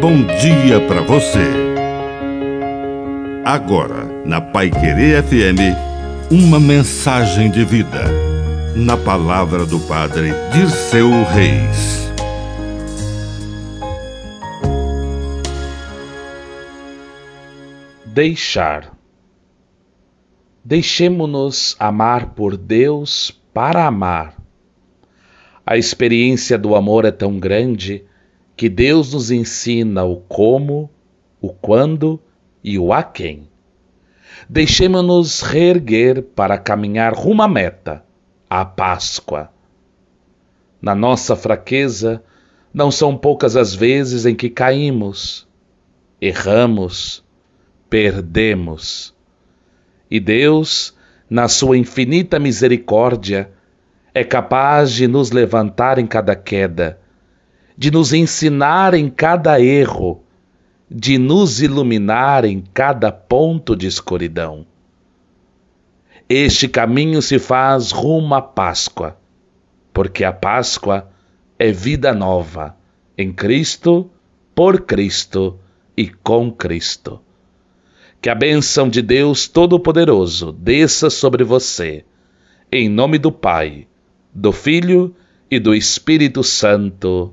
bom dia para você. Agora, na Pai Querer FM, uma mensagem de vida. Na palavra do Padre Dirceu Reis. Deixar. Deixemo-nos amar por Deus para amar. A experiência do amor é tão grande que Deus nos ensina o como, o quando e o a quem. Deixemos-nos reerguer para caminhar rumo à meta, a Páscoa. Na nossa fraqueza, não são poucas as vezes em que caímos, erramos, perdemos. E Deus, na sua infinita misericórdia, é capaz de nos levantar em cada queda de nos ensinar em cada erro, de nos iluminar em cada ponto de escuridão. Este caminho se faz rumo à Páscoa, porque a Páscoa é vida nova em Cristo, por Cristo e com Cristo. Que a bênção de Deus Todo-Poderoso desça sobre você, em nome do Pai, do Filho e do Espírito Santo.